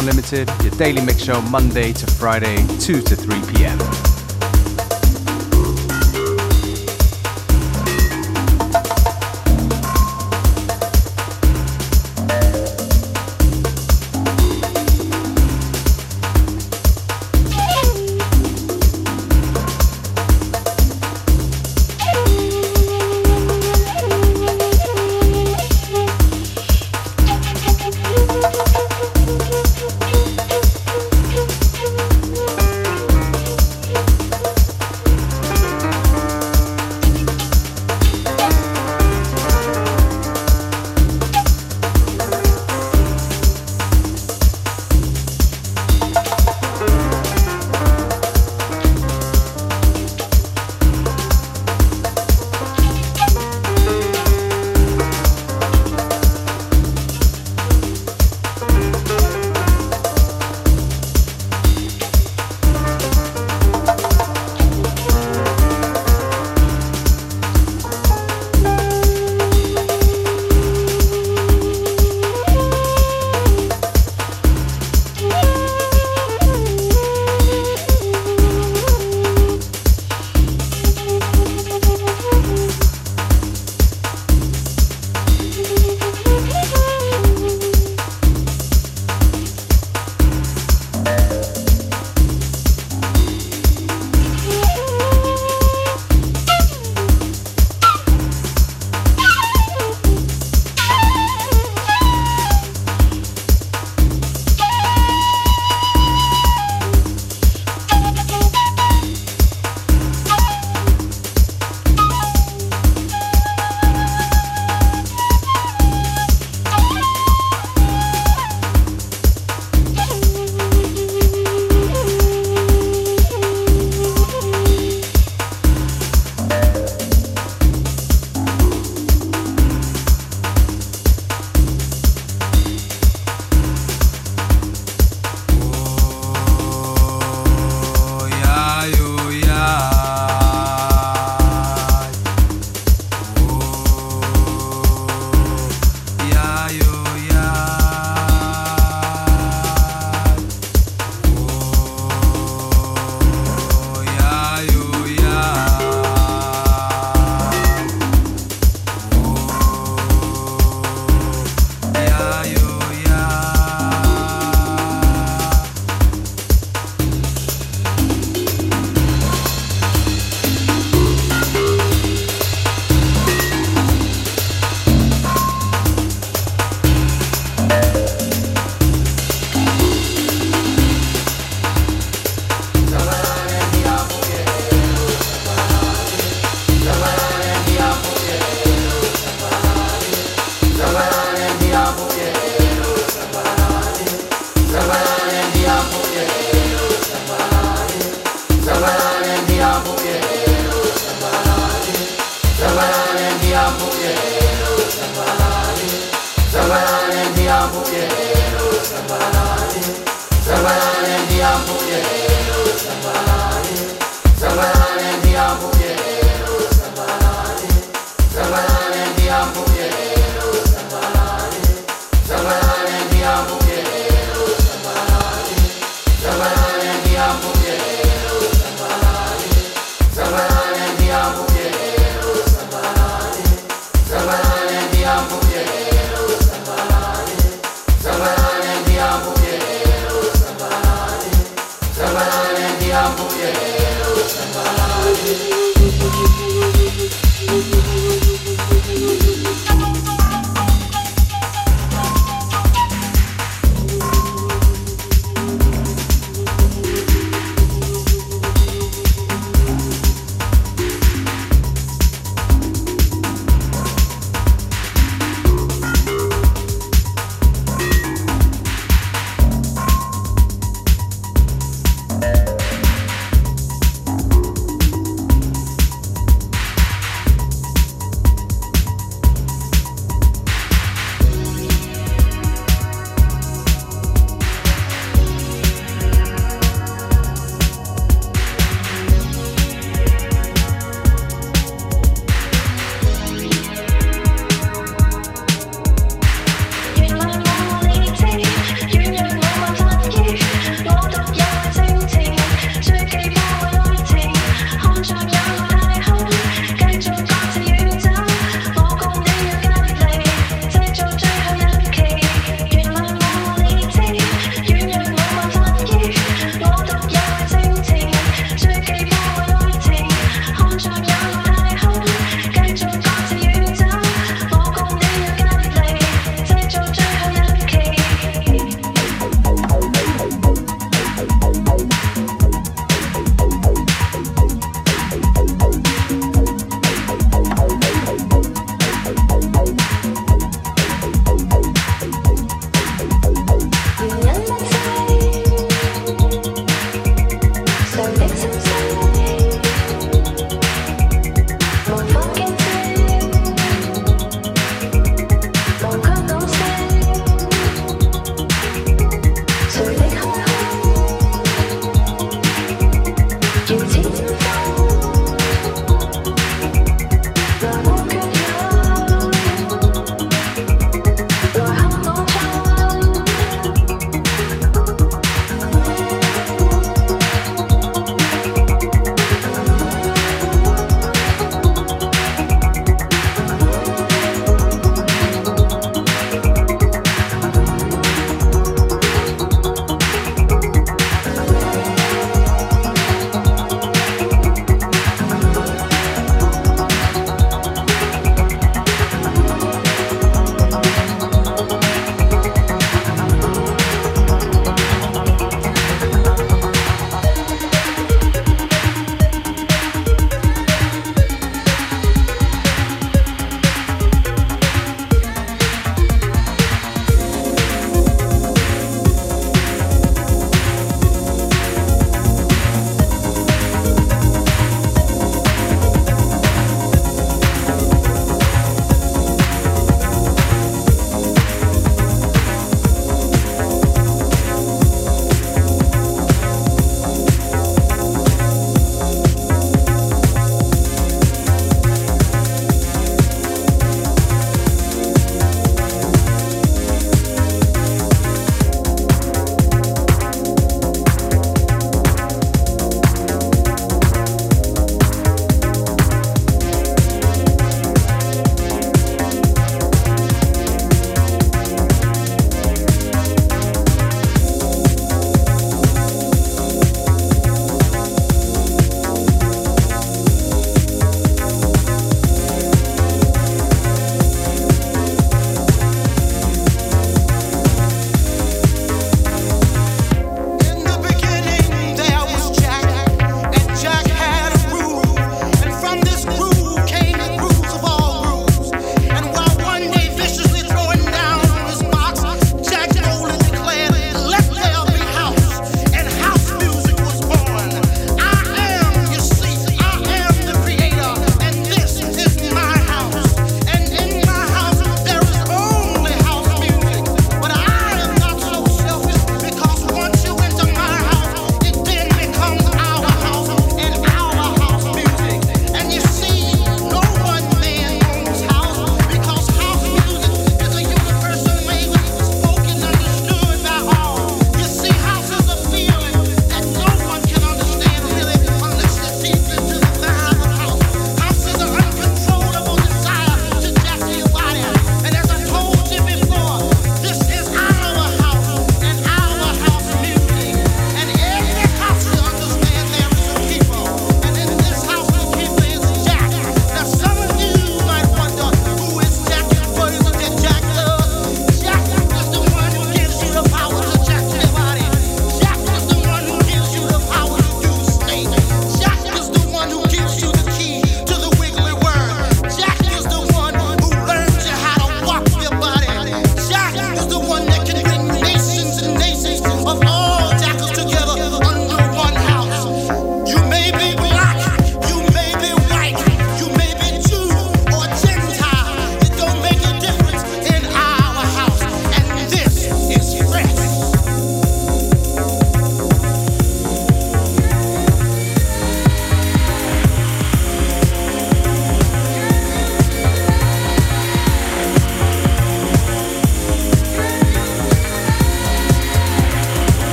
Unlimited, your daily mix show Monday to Friday, 2 to 3 p.m.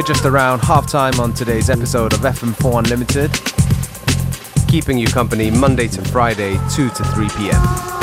We're just around half time on today's episode of FM4 Unlimited, keeping you company Monday to Friday, 2 to 3 p.m.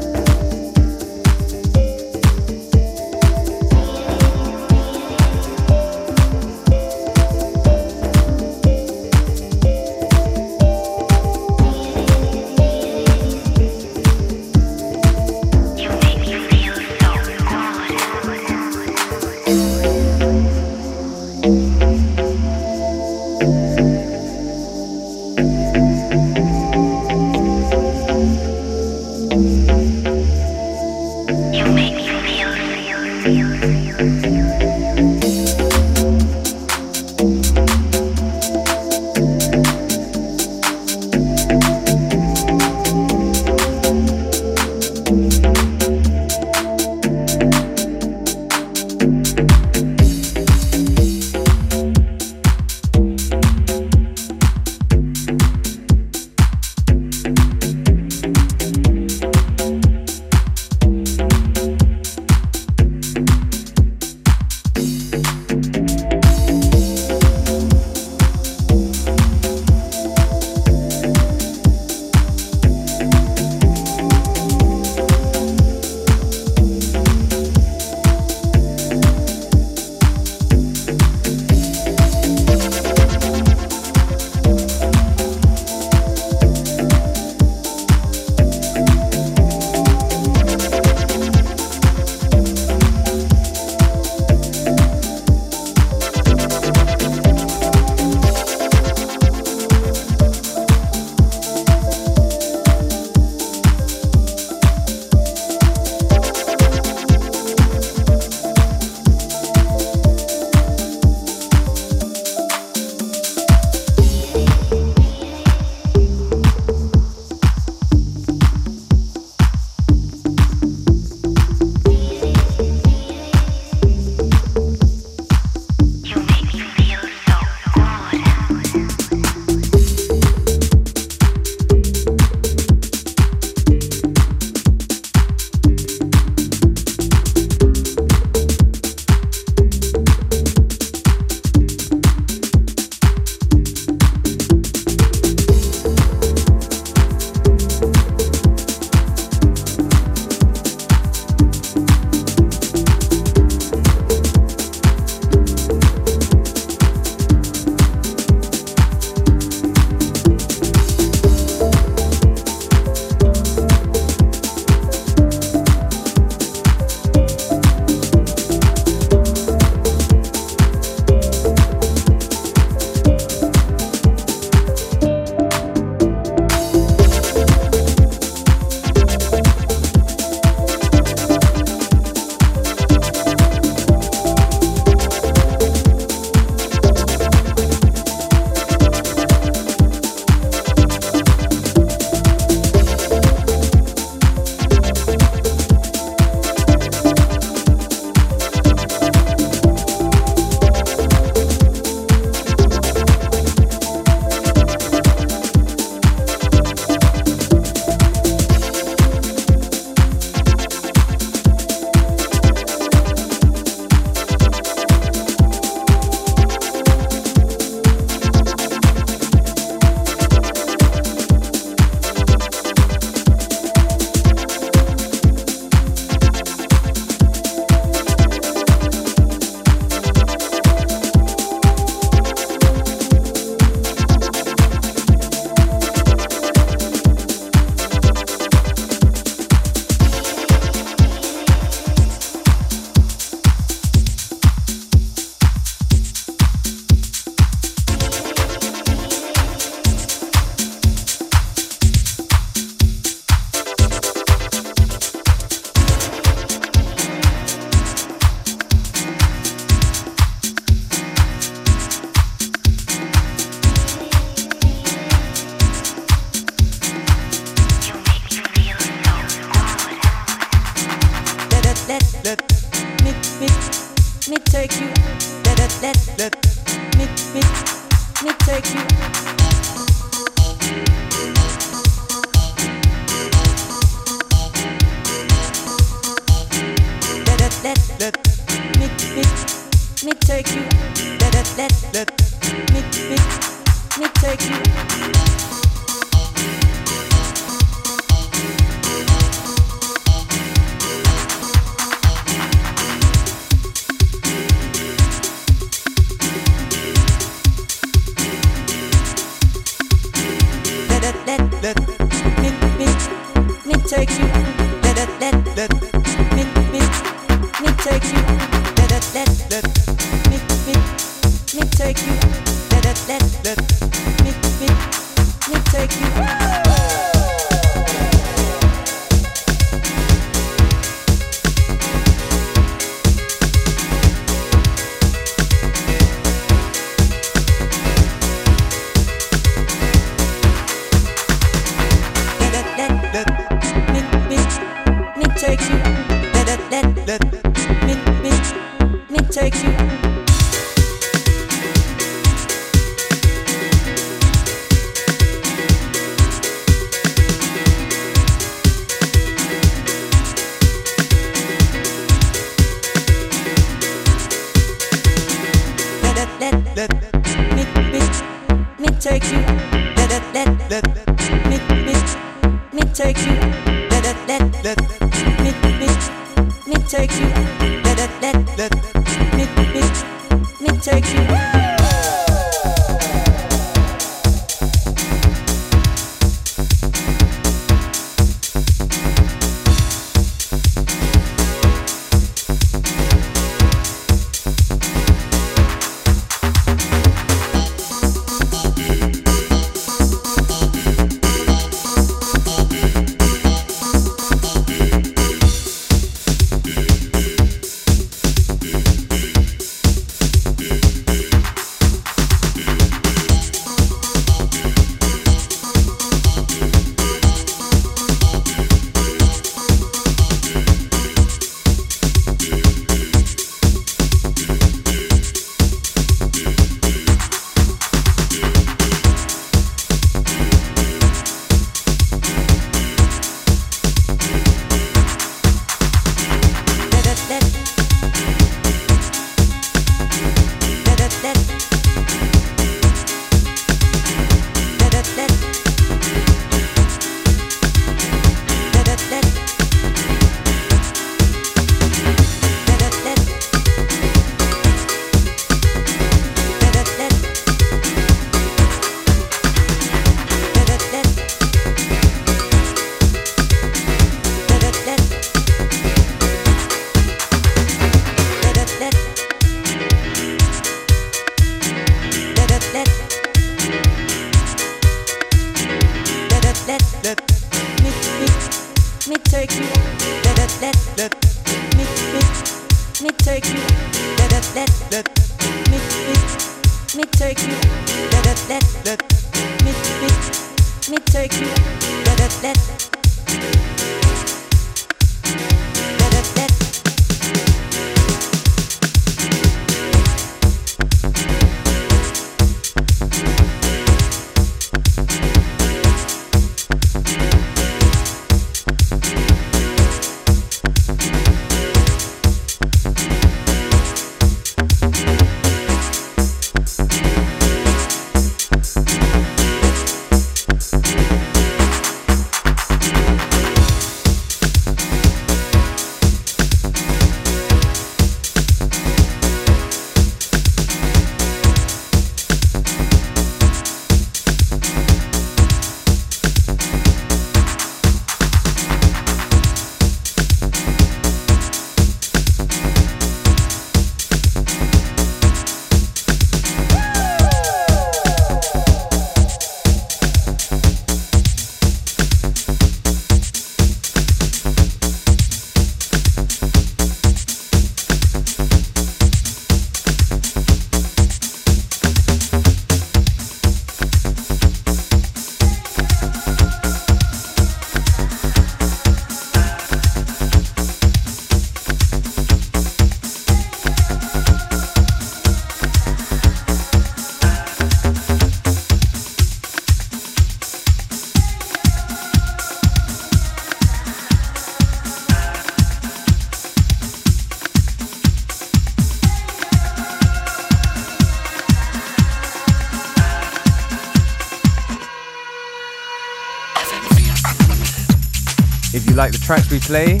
play,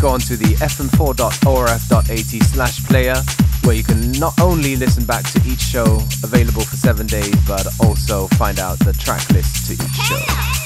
go on to the fm4.orf.at slash player where you can not only listen back to each show available for seven days, but also find out the track list to each show.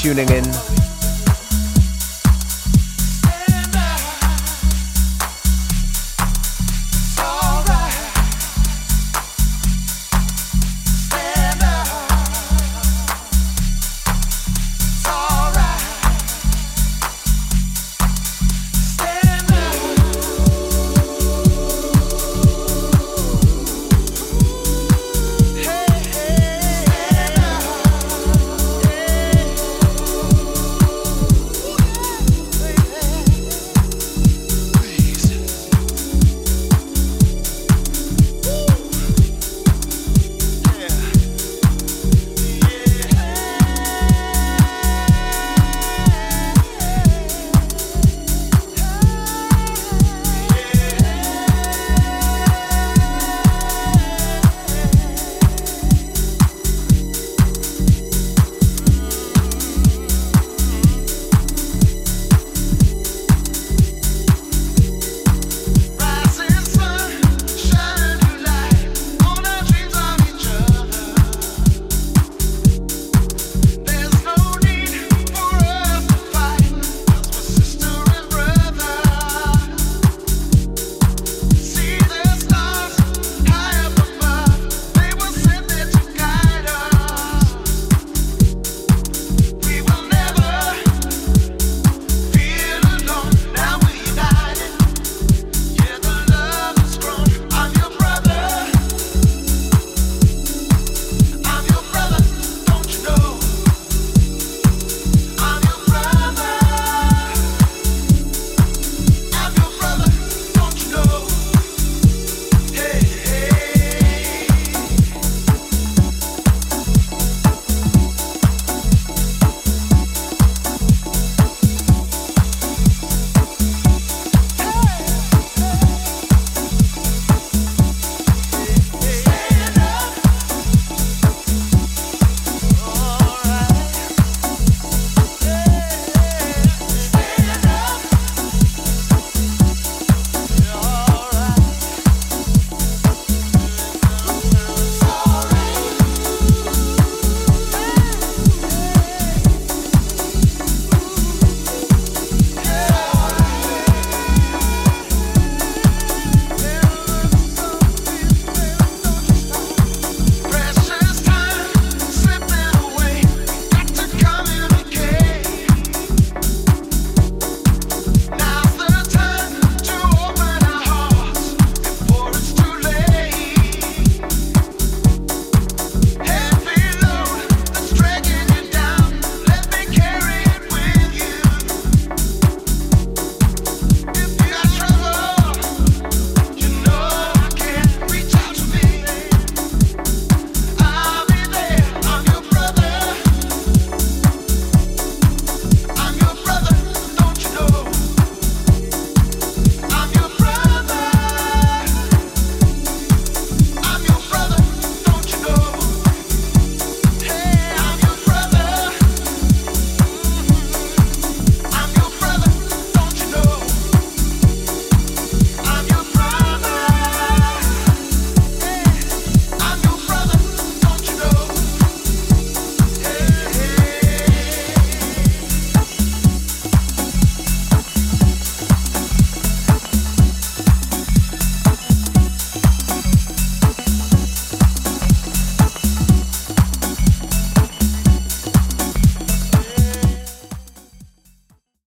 tuning in.